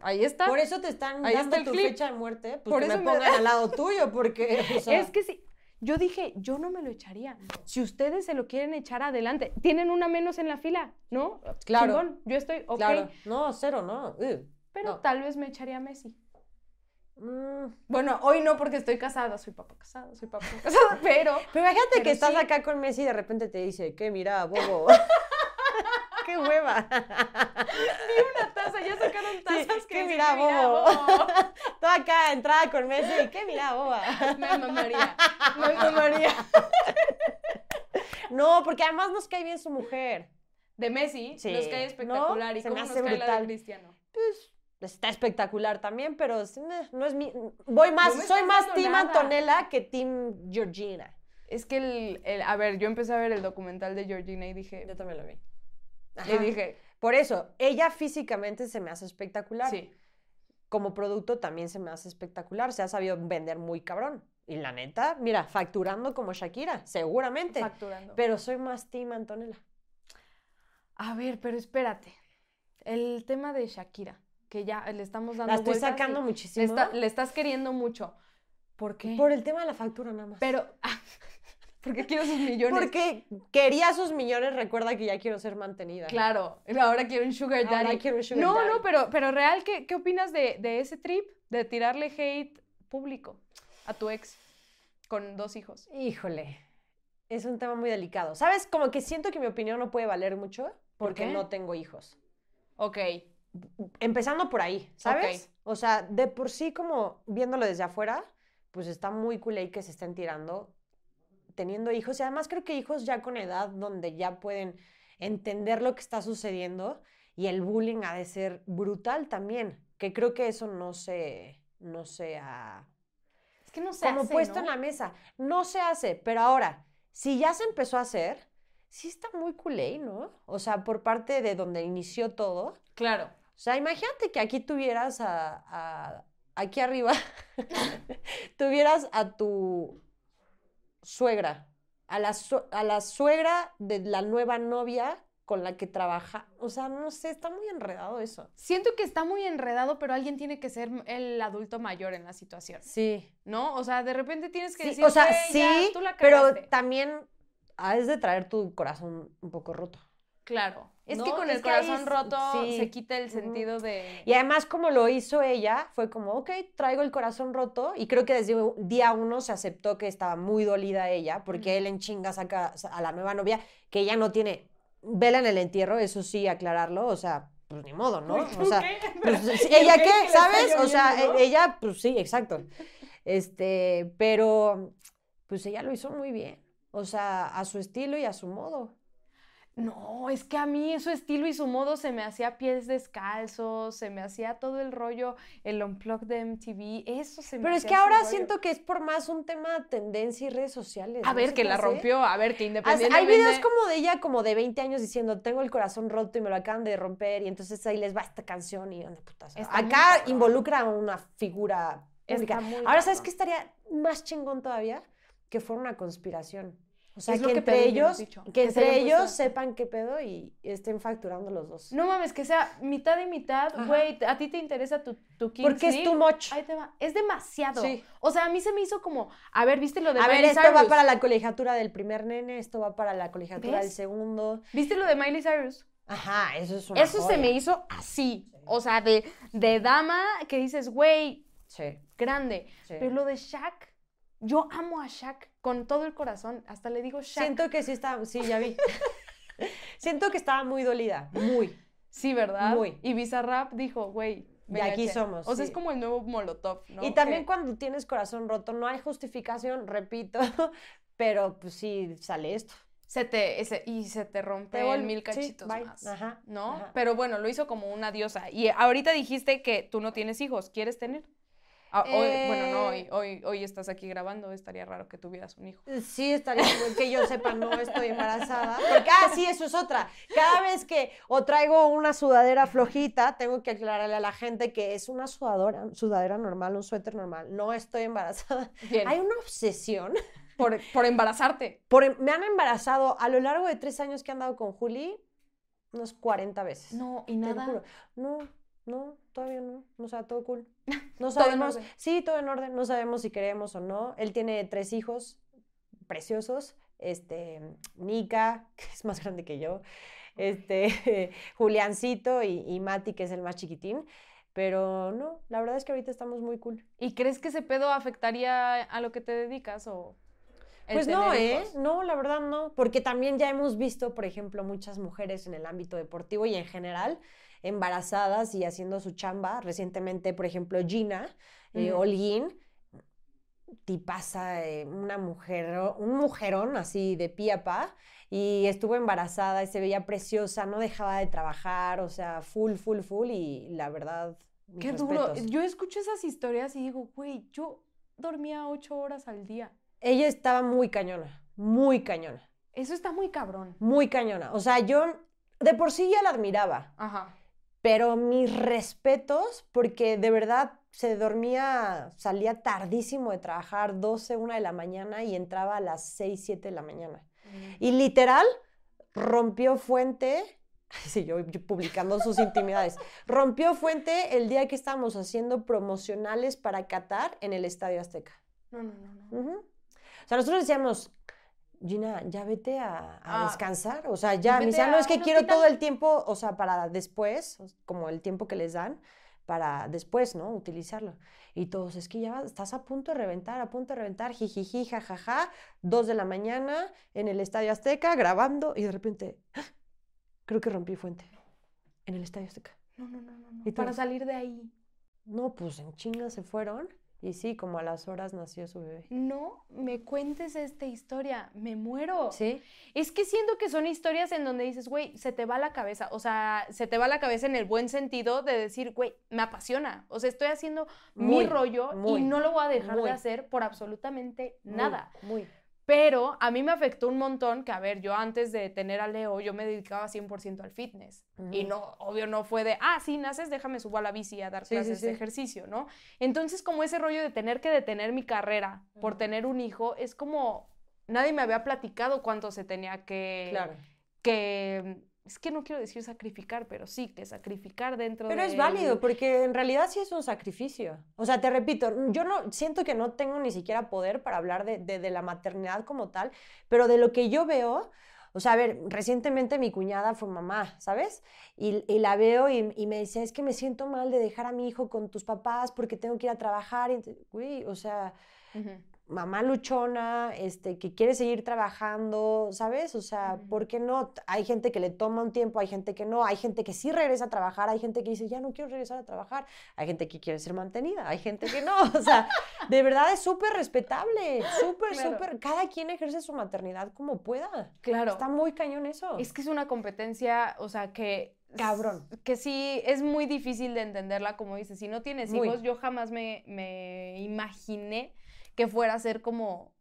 Ahí está.
Por eso te están
Ahí
dando
está el
tu
clip.
fecha de muerte, pues
Por
que
eso
me
me-
pongan al lado tuyo, porque, o sea,
Es que sí. Yo dije, yo no me lo echaría. Si ustedes se lo quieren echar adelante, tienen una menos en la fila, ¿no?
Claro.
Chingón, yo estoy ok.
claro. No, cero, no. uh,
Pero
no.
tal vez me echaría a Messi.
Mm.
Bueno, hoy no porque estoy casada, soy papá casado, soy papá casado, pero
Pero imagínate
Pero
que estás acá con Messi y de repente te dice, que mira, bobo. ¡Qué hueva!
una taza, ya sacaron tazas que
que
dicen
mira, bobo. Tú acá, entrada con Messi, que mira, boba.
Me mamaría, me mamaría.
No, porque además nos cae bien su mujer.
De Messi
Sí,
nos cae
¿no?
espectacular. ¿Y
Se
cómo
me
nos
hace
cae la de. Cristiano?
Pues está espectacular también, pero meh, no es mi. Voy más,
No
soy más Team
nada.
Antonella que Team Georgina.
Es que el, el- a ver, yo empecé a ver el documental de Georgina y dije,
Yo también lo vi.
Y
Ajá.
dije,
Por eso, ella físicamente se me hace espectacular.
sí.
Como producto también se me hace espectacular. Se ha sabido vender muy cabrón. Y la neta, mira, facturando como Shakira, seguramente.
Facturando.
Pero soy más Team Antonella.
A ver, pero espérate. El tema de Shakira, que ya le estamos dando
La estoy sacando muchísimo.
Le, está- le estás queriendo mucho. ¿Por qué?
Por el tema de la factura nada más.
Pero, porque quiero sus millones.
Porque quería sus millones, recuerda que ya quiero ser mantenida.
Claro, ahora quiero un sugar
Ahora
daddy.
quiero un sugar
no,
daddy.
no, pero, pero real, ¿qué, qué opinas de, de ese trip? De tirarle hate público a tu ex con dos hijos.
Híjole, es un tema muy delicado. ¿Sabes? Como que siento que mi opinión no puede valer mucho
¿Por
porque
qué?
no tengo hijos.
Ok.
Empezando por ahí, ¿sabes? O sea, de por sí como viéndolo desde afuera, pues está muy cool ahí que se estén tirando teniendo hijos y además creo que hijos ya con edad donde ya pueden entender lo que está sucediendo y el bullying ha de ser brutal también, que creo que eso no se no se ha
Es que no se
como
hace,
puesto
¿no?
en la mesa. No se hace, pero ahora, si ya se empezó a hacer, sí está muy culé, ¿no? O sea, por parte de donde inició todo.
Claro.
O sea, imagínate que aquí tuvieras a, a- aquí arriba, tuvieras a tu suegra, a la, su- a la suegra de la nueva novia con la que trabaja. O sea, no sé, está muy enredado eso.
Siento que está muy enredado, pero alguien tiene que ser el adulto mayor en la situación,
Sí.
¿no? O sea, de repente tienes que
Sí,
decir,
o sea,
"Güey,
sí,
ya, tú la
pero
cagaste".
también has de traer tu corazón un poco roto.
Claro. Es
No,
que con
es
el corazón
es-
roto
sí.
se quita el sentido de...
Y además, como lo hizo ella, fue como, ok, traigo el corazón roto. Y creo que desde día uno se aceptó que estaba muy dolida ella, porque él en chinga saca a la nueva novia, que ella no tiene vela en el entierro, eso sí, aclararlo. O sea, pues ni modo, ¿no? O sea, pues, sí,
¿Y el
ella qué, ¿sabes? O sea, e- ella, pues sí, exacto. Este, pero, pues ella lo hizo muy bien. O sea, a su estilo y a su modo.
No, es que a mí su estilo y su modo se me hacía pies descalzos, se me hacía todo el rollo, el unplug de MTV, eso se me
Pero es que ahora
rollo.
siento que es por más un tema de tendencia y redes sociales.
A
¿no
ver, que la rompió, a ver, que independientemente...
Hay videos como de ella, como de 20 años, diciendo, tengo el corazón roto y me lo acaban de romper, y entonces ahí les va esta canción y.
Está muy
Acá involucra a una figura pública. Ahora, ¿sabes qué estaría más chingón todavía? Que fuera una conspiración. O sea,
Es
que,
lo que
entre ellos, que entre ellos
puesto-
sepan qué pedo y estén facturando los dos.
No mames, que sea mitad y mitad, güey, a ti te interesa tu, tu Kings
Porque es too much.
Ahí te va. Es demasiado.
Sí.
O sea, a mí se me hizo como, a ver, ¿viste lo de
A ver, esto va para la colegiatura del primer nene, esto va para la colegiatura del segundo.
¿Viste lo de Miley Cyrus?
Ajá, eso es una
Eso se me hizo así. O sea, de, de dama que dices, güey,
Sí,
grande. Pero lo de Shaq, yo amo a Shaq con todo el corazón. Hasta le digo Shaq.
Siento que sí está, sí, ya vi. Siento que estaba muy dolida, muy.
Sí, ¿verdad?
Muy.
Y Bizarrap dijo, güey,
De aquí somos,
O sea,
sí.
es como el nuevo Molotov, ¿no?
y también cuando tienes corazón roto, no hay justificación, repito, pero pues sí sale esto.
Se te, ese- y se te rompe
Te vol-
mil cachitos más.
Ajá,
¿No?
ajá.
Pero bueno, lo hizo como una diosa. Y ahorita dijiste que tú no tienes hijos, ¿quieres tener? Ah, hoy- bueno, no, hoy,
Eh,
hoy, hoy estás aquí grabando, estaría raro que tuvieras un hijo.
Sí, estaría que yo sepa, no estoy embarazada. Porque, ah, sí, eso es otra. Cada vez que o traigo una sudadera flojita, tengo que aclararle a la gente que es una sudadora, sudadera normal, un suéter normal. No estoy embarazada.
Bien.
Hay una obsesión.
Por, por embarazarte.
Por, em, me han embarazado a lo largo de tres años que he andado con Juli, unos 40 veces.
No, y
Te lo
nada.
juro. No, no, todavía no. O sea, todo cool. No sabemos. Sí, todo en orden. No sabemos si queremos o no. Él tiene tres hijos preciosos. Este, Nika, que es más grande que yo. Este, Juliancito y, y Mati, que es el más chiquitín. Pero no, la verdad es que ahorita estamos muy cool.
¿Y crees que ese pedo afectaría a lo que te dedicas o
Pues no, ¿eh?
hijos?
No, la verdad no, porque también ya hemos visto, por ejemplo, muchas mujeres en el ámbito deportivo y en general embarazadas y haciendo su chamba. Recientemente, por ejemplo, Gina eh,
Ujú.
Holguín, tipaza, eh, una mujer, un mujerón así de pie a pa, y estuvo embarazada y se veía preciosa, no dejaba de trabajar, o sea, full, full, full, y la verdad, mis
Qué duro. Yo escucho esas historias y digo, güey, yo dormía ocho horas al día.
Ella estaba muy cañona, muy cañona.
Eso está muy cabrón.
muy cañona. O sea, yo de por sí ya la admiraba,
Ajá.
Pero mis respetos, porque de verdad se dormía, salía tardísimo de trabajar, 12, 1 de la mañana y entraba a las 6, 7 de la mañana. Y literal, rompió fuente, sí, yo, yo publicando sus intimidades, rompió fuente el día que estábamos haciendo promocionales para Qatar en el Estadio Azteca.
No, no, no, no.
O sea, nosotros decíamos, Gina, ya vete a, a
Ah,
descansar. O sea, ya, me decía, no, es que quiero
hospital".
todo el tiempo, o sea, para después, como el tiempo que les dan, para después, ¿no? Utilizarlo. Y todos, es que ya estás a punto de reventar, a punto de reventar, jijiji, jajaja, dos de la mañana en el Estadio Azteca grabando y de repente, ¡ah! creo que rompí fuente en el Estadio Azteca.
No, no, no, no, no.
¿Y
Para salir de ahí.
No, pues en chinga se fueron y sí, como a las horas nació su bebé.
No me cuentes esta historia. Me muero.
¿Sí?
Es que siento que son historias en donde dices, güey, se te va la cabeza. O sea, se te va la cabeza en el buen sentido de decir, güey, me apasiona. O sea, estoy haciendo
Muy,
mi rollo
muy,
y no lo voy a dejar
muy.
de hacer por absolutamente nada.
Muy.
Pero a mí me afectó un montón que, a ver, yo antes de tener a Leo, yo me dedicaba 100% al fitness. Y
Ujú.
no, obvio, no fue de, ah, sí, naces, déjame subo a la bici a dar
Sí, sí,
clases de ejercicio, ¿no? Entonces, como ese rollo de tener que detener mi carrera por tener un hijo, es como, nadie me había platicado cuánto se tenía que,
Claro.
que, es que no quiero decir sacrificar, pero sí, que sacrificar dentro
Pero
de...
es válido, porque en realidad sí es un sacrificio. O sea, te repito, yo no siento que no tengo ni siquiera poder para hablar de, de- de la maternidad como tal, pero de lo que yo veo, o sea, a ver, recientemente mi cuñada fue mamá, ¿sabes? Y, y la veo y, y me dice, es que me siento mal de dejar a mi hijo con tus papás porque tengo que ir a trabajar. Y, güey, o sea. Mamá luchona, este, que quiere seguir trabajando, ¿sabes? O sea. ¿por qué no? Hay gente que le toma un tiempo, hay gente que no, hay gente que sí regresa a trabajar, hay gente que dice, ya no quiero regresar a trabajar, hay gente que quiere ser mantenida, hay gente que no, o sea, de verdad es súper respetable, súper,
Claro.
súper, cada quien ejerce su maternidad como pueda.
Claro.
Está muy cañón eso.
Es que es una competencia, o sea, que...
Cabrón.
Que sí, es muy difícil de entenderla, como dices. Si no tienes
Muy.
hijos, yo jamás me, me imaginé que fuera a ser como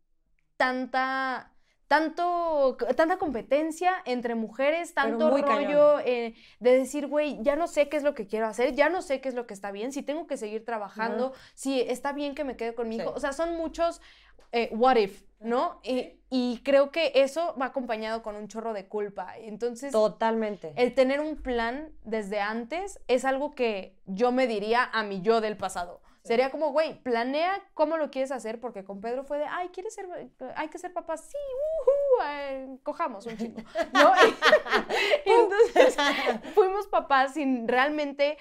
tanta... Tanto, tanta competencia entre mujeres, tanto rollo eh, de decir, güey, ya no sé qué es lo que quiero hacer, ya no sé qué es lo que está bien, si tengo que seguir trabajando, si está bien que me quede con mi
Sí.
hijo. O sea, son muchos eh, what if, ¿no? Y, y creo que eso va acompañado con un chorro de culpa. Entonces,
Totalmente.
el tener un plan desde antes es algo que yo me diría a mi yo del pasado. Sería como, güey, planea cómo lo quieres hacer, porque con Pedro fue de, ay, ¿quieres ser, hay que ser papá? Sí, eh, cojamos un chingo, ¿no? Y entonces, fuimos papás sin realmente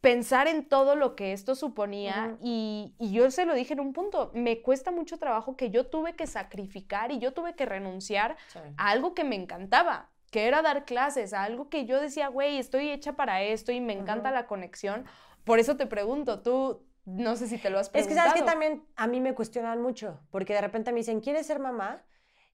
pensar en todo lo que esto suponía y, y yo se lo dije en un punto, me cuesta mucho trabajo que yo tuve que sacrificar y yo tuve que renunciar
Sí.
a algo que me encantaba, que era dar clases, a algo que yo decía, güey, estoy hecha para esto y me encanta la conexión. Por eso te pregunto, tú, no sé si te lo has
Es que
preguntado.
sabes que también a mí me cuestionan mucho, porque de repente me dicen, ¿quieres ser mamá?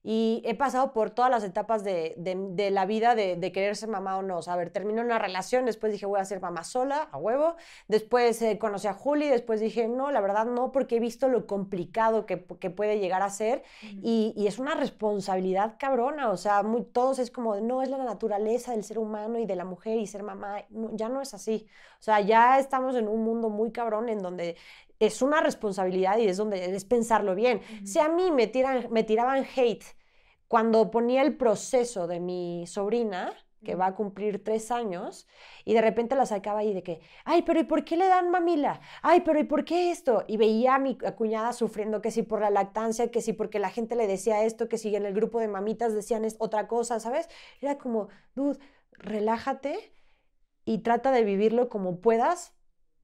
Y he pasado por todas las etapas de, de- de la vida de, de querer ser mamá o no. O sea, a ver, terminé una relación, después dije voy a ser mamá sola, a huevo. Después eh, conocí a Juli, después dije no, la verdad no, porque he visto lo complicado que, que puede llegar a ser. Y, y es una responsabilidad cabrona. O sea, muy, todos es como, no, es la naturaleza del ser humano y de la mujer y ser mamá. No, ya no es así. O sea, ya estamos en un mundo muy cabrón en donde es una responsabilidad y es donde es pensarlo bien. Si a mí me, tiran, me tiraban hate cuando ponía el proceso de mi sobrina, que va a cumplir tres años, y de repente la sacaba ahí de que, ay, pero ¿y por qué le dan mamila? Ay, pero ¿y por qué esto? Y veía a mi cuñada sufriendo que si por la lactancia, que si porque la gente le decía esto, que si en el grupo de mamitas decían es- otra cosa, ¿sabes? Era como, dude, relájate y trata de vivirlo como puedas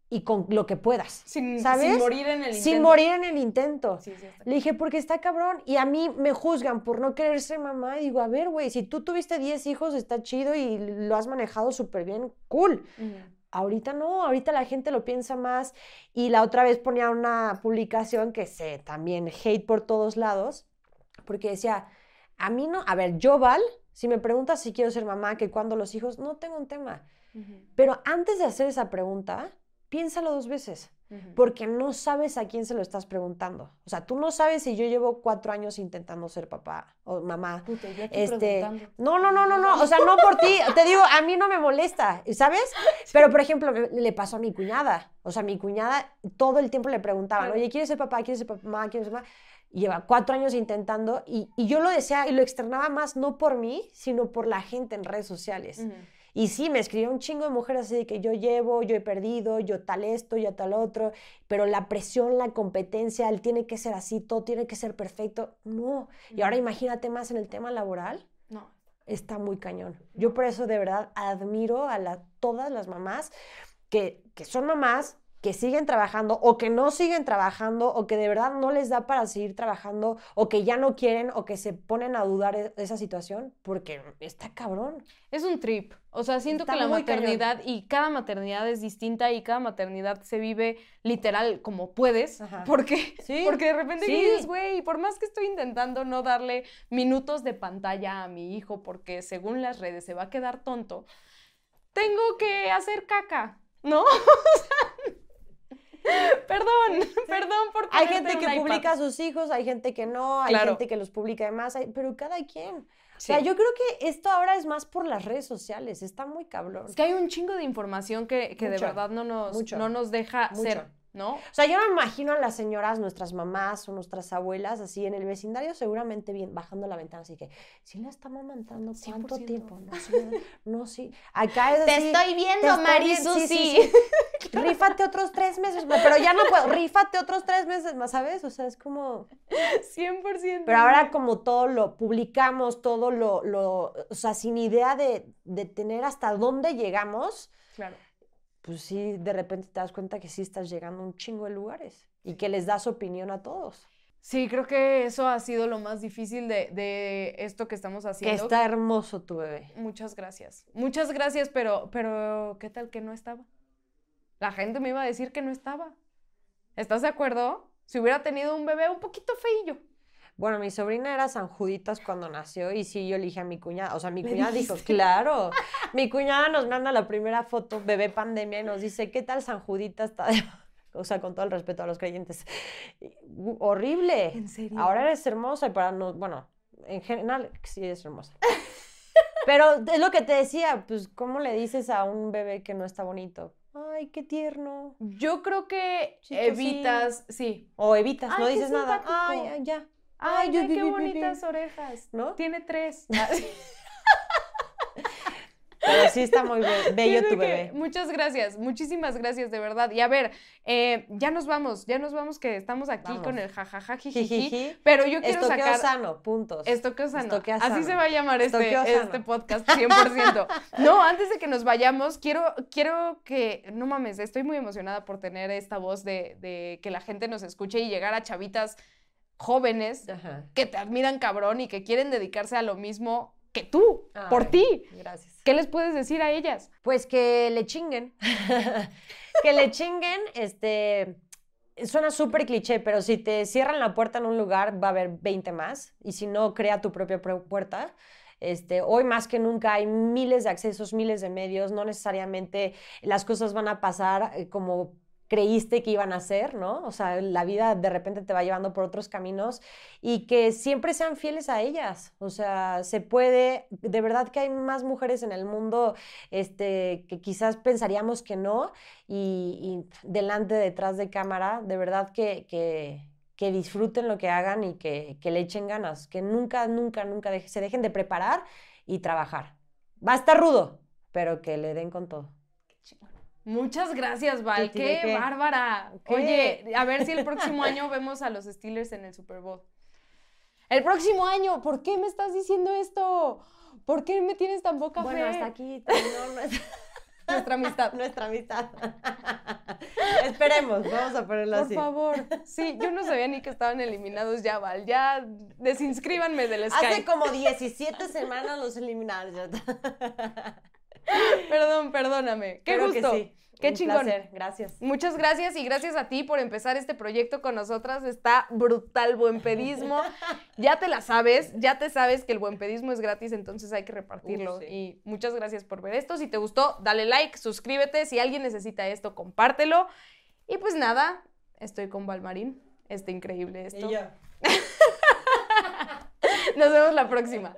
y con lo que puedas.
Sin,
¿Sabes?
sin morir en el
Sin
intento.
morir en el intento.
Sí, sí,
Le dije, porque está cabrón. Y a mí me juzgan por no querer ser mamá. Y digo, a ver, güey, si tú tuviste 10 hijos, está chido y lo has manejado súper bien, cool. Ahorita no, ahorita la gente lo piensa más. Y la otra vez ponía una publicación que se también hate por todos lados, porque decía, a mí no, a ver, yo, Val, si me preguntas si quiero ser mamá, que cuando los hijos, no tengo un tema.
Ujú.
Pero antes de hacer esa pregunta, piénsalo dos veces porque no sabes a quién se lo estás preguntando. O sea, tú no sabes si yo llevo cuatro años intentando ser papá o mamá.
Puta,
Este, no, no, no, no, no, o sea, no por ti, te digo, a mí no me molesta, ¿sabes? Pero, por ejemplo, le pasó a mi cuñada, o sea, mi cuñada todo el tiempo le preguntaban, oye, ¿quieres ser papá? ¿Quieres ser mamá? ¿Quieres ser mamá? Y lleva cuatro años intentando y, y yo lo decía y lo externaba más no por mí, sino por la gente en redes sociales. Y sí, me escribió un chingo de mujeres así de que yo llevo, yo he perdido, yo tal esto, yo tal otro, pero la presión, la competencia, él tiene que ser así, todo tiene que ser perfecto. No. Y ahora imagínate más en el tema laboral,
No.
está muy cañón. Yo por eso de verdad admiro a la- todas las mamás que, que son mamás, que siguen trabajando o que no siguen trabajando o que de verdad no les da para seguir trabajando o que ya no quieren o que se ponen a dudar de esa situación porque está cabrón.
Es un trip. O sea, siento
Está
que la
cañón.
maternidad y cada maternidad es distinta y cada maternidad se vive literal como puedes.
Ajá.
Porque,
Sí,
porque de repente
sí.
dices, güey, por más que estoy intentando no darle minutos de pantalla a mi hijo porque según las redes se va a quedar tonto, tengo que hacer caca, ¿no? O sea, perdón, perdón por
Hay gente que
iPad.
publica a sus hijos, hay gente que no, hay
Claro.
gente que los publica de más, hay- pero cada quien. O sea, yo creo que esto ahora es más por las redes sociales, está muy cabrón.
Es que hay un chingo de información que, que de verdad no nos,
mucho,
no nos deja
mucho.
ser, ¿no?
O sea, yo me imagino a las señoras, nuestras mamás o nuestras abuelas, así en el vecindario, seguramente bien, bajando la ventana, así que, ¿sí la está amamantando? ¿Cuánto
100%.
tiempo? No, sí, no, sí. Acá es
Te
así,
estoy viendo,
te estoy
Mari
viendo, sí,
Susi.
sí, sí. Rífate otros tres meses más, pero ya no puedo, rífate otros tres meses más, ¿sabes? O sea, es como...
100%.
Pero ahora como todo lo publicamos, todo lo, lo o sea, sin idea de, de tener hasta dónde llegamos,
Claro.
Pues sí, de repente te das cuenta que sí estás llegando a un chingo de lugares y que les das opinión a todos.
Sí, creo que eso ha sido lo más difícil de, de esto que estamos
Que
haciendo.
está hermoso tu bebé.
Muchas gracias. Muchas gracias, pero, pero ¿qué tal que no estaba? La gente me iba a decir que no estaba. ¿Estás de acuerdo? Si hubiera tenido un bebé un poquito feillo.
Bueno, mi sobrina era San Juditas cuando nació y sí, yo le dije a mi cuñada, o sea, mi
¿Le
cuñada dijo, claro, mi cuñada nos manda la primera foto, bebé pandemia, y nos dice, ¿qué tal San Juditas está de-?" O sea, con todo el respeto a los creyentes. Horrible.
¿En serio?
Ahora eres hermosa y para no, bueno, en general sí eres hermosa. Pero es lo que te decía, pues, ¿cómo le dices a un bebé que no está bonito? Ay, qué tierno.
Yo creo que evitas, sí.
O evitas,
Ay,
no dices nada. Ay, ay, ya.
Ay,
yo-
qué bonitas orejas.
¿No?
Tiene tres.
Pero sí está muy be- bello tu bebé.
Muchas gracias, muchísimas gracias, de verdad. Y a ver, eh, ya nos vamos, ya nos vamos, que estamos aquí
Vamos.
con el jajaja, jijiji. Pero yo quiero
Estoqueo
sacar...
sano, puntos.
Estoqueo sano.
Estoquea
Así
sano.
se va a llamar este,
Estoqueo
este podcast, 100%. no, antes de que nos vayamos, quiero, quiero que, no mames, estoy muy emocionada por tener esta voz de, de que la gente nos escuche y llegar a chavitas jóvenes
Ajá.
que te admiran cabrón y que quieren dedicarse a lo mismo que tú, por ti.
Gracias.
¿Qué les puedes decir a ellas?
Pues que le chinguen. que le chinguen, este. suena súper cliché, pero si te cierran la puerta en un lugar, va a haber 20 más. Y si no, crea tu propia puerta. Este, hoy más que nunca hay miles de accesos, miles de medios, no necesariamente las cosas van a pasar eh, como creíste que iban a ser, ¿no? O sea, la vida de repente te va llevando por otros caminos y que siempre sean fieles a ellas. O sea, se puede, de verdad que hay más mujeres en el mundo este, que quizás pensaríamos que no y, delante, detrás de cámara, de verdad que, que, disfruten lo que hagan y que, le echen ganas, que nunca, nunca, nunca se dejen de preparar y trabajar. Va a estar rudo, pero que le den con todo.
Muchas gracias, Val. Qué, bárbara. Oye, a ver si el próximo año vemos a los Steelers en el Super Bowl. El próximo año, ¿por qué me estás diciendo esto? ¿Por qué me tienes tan poca
bueno,
fe?
hasta aquí terminó
nuestra amistad.
nuestra amistad. Esperemos, vamos a ponerlo
Por
así.
Por favor. Sí, yo no sabía ni que estaban eliminados ya, Val. Ya desinscríbanme del Skype.
Hace como 17 semanas los eliminaron.
Perdón, perdóname. Qué gusto. Qué chingón.
Gracias.
Muchas gracias y gracias a ti por empezar este proyecto con nosotras. Está brutal buen pedismo. ya te la sabes, ya te sabes que el buen pedismo es gratis, entonces hay que repartirlo. Y muchas gracias por ver esto. Si te gustó, dale like, suscríbete. Si alguien necesita esto, compártelo. Y pues nada, estoy con Valmarín. Está increíble esto. Nos vemos la próxima.